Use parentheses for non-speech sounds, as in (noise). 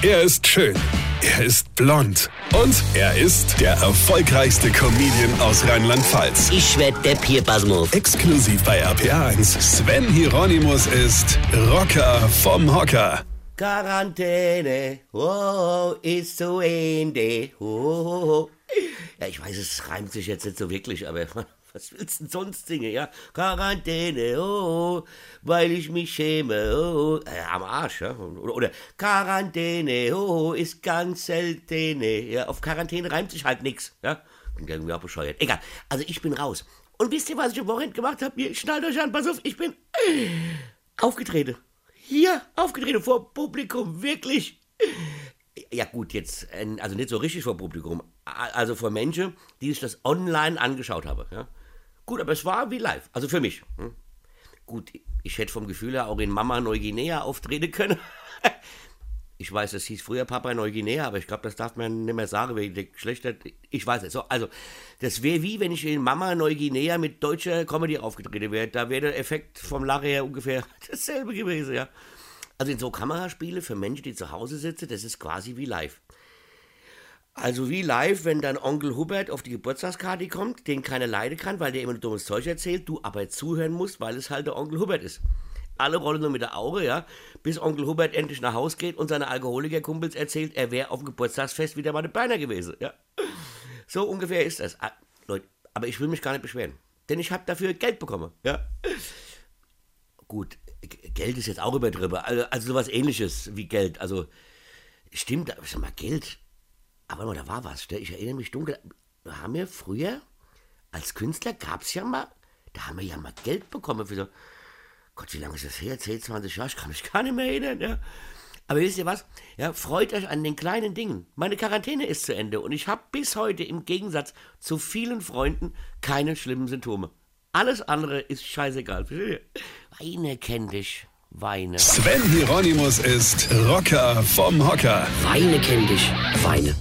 Er ist schön. Er ist blond. Und er ist der erfolgreichste Comedian aus Rheinland-Pfalz. Ich werd der Pierpasmus. Exklusiv bei RPA1. Sven Hieronymus ist Rocker vom Hocker. Quarantäne, oh, ist zu Ende. Oh. Ja, ich weiß, es reimt sich jetzt nicht so wirklich, aber (laughs) was willst du denn sonst singen, ja? Quarantäne, oh, weil ich mich schäme, oh, äh, am Arsch, ja? Oder, oder Quarantäne, oh, ist ganz selten, ja? Auf Quarantäne reimt sich halt nix, ja? Bin irgendwie auch bescheuert. Egal, also ich bin raus. Und wisst ihr, was ich am Wochenende gemacht habe? Ihr schnallt euch an, pass auf, ich bin aufgetreten. Hier, aufgetreten vor Publikum, wirklich. Ja gut, jetzt, äh, also nicht so richtig vor Publikum, also vor Menschen, die sich das online angeschaut haben. Ja? Gut, aber es war wie live, also für mich. Hm? Gut, ich hätte vom Gefühl her auch in Mama Neuguinea auftreten können. (laughs) Ich weiß, es hieß früher Papa Neuguinea, aber ich glaube, das darf man nicht mehr sagen, wegen der Geschlechter. Ich weiß es. So, also, das wäre wie, wenn ich in Mama Neuguinea mit deutscher Comedy aufgetreten wäre. Da wäre der Effekt vom Lache her ungefähr (laughs) dasselbe gewesen, ja. Also in so Kameraspiele für Menschen, die zu Hause sitzen, das ist quasi wie live. Also wie live, wenn dann Onkel Hubert auf die Geburtstagskarte kommt, den keiner leiden kann, weil der immer dummes Zeug erzählt, du aber zuhören musst, weil es halt der Onkel Hubert ist. Alle rollen nur mit der Auge, ja, bis Onkel Hubert endlich nach Haus geht und seine Alkoholikerkumpels erzählt, er wäre auf dem Geburtstagsfest wieder mal eine Beiner gewesen, ja. So ungefähr ist das. Ah, Leute, aber ich will mich gar nicht beschweren, denn ich habe dafür Geld bekommen, ja. Gut, Geld ist jetzt auch übertrieben, also, also sowas ähnliches wie Geld, also stimmt, aber sag mal, Geld, aber mal, da war was, ich erinnere mich dunkel, da haben wir früher, als Künstler gab es ja mal, da haben wir ja mal Geld bekommen für so, Gott, wie lange ist das her? 10, 20 Jahre? Ich kann mich gar nicht mehr erinnern. Ja. Aber wisst ihr was? Ja, freut euch an den kleinen Dingen. Meine Quarantäne ist zu Ende und ich habe bis heute im Gegensatz zu vielen Freunden keine schlimmen Symptome. Alles andere ist scheißegal. Weine kenn dich. Weine. Sven Hieronymus ist Rocker vom Hocker. Weine kenn dich. Weine.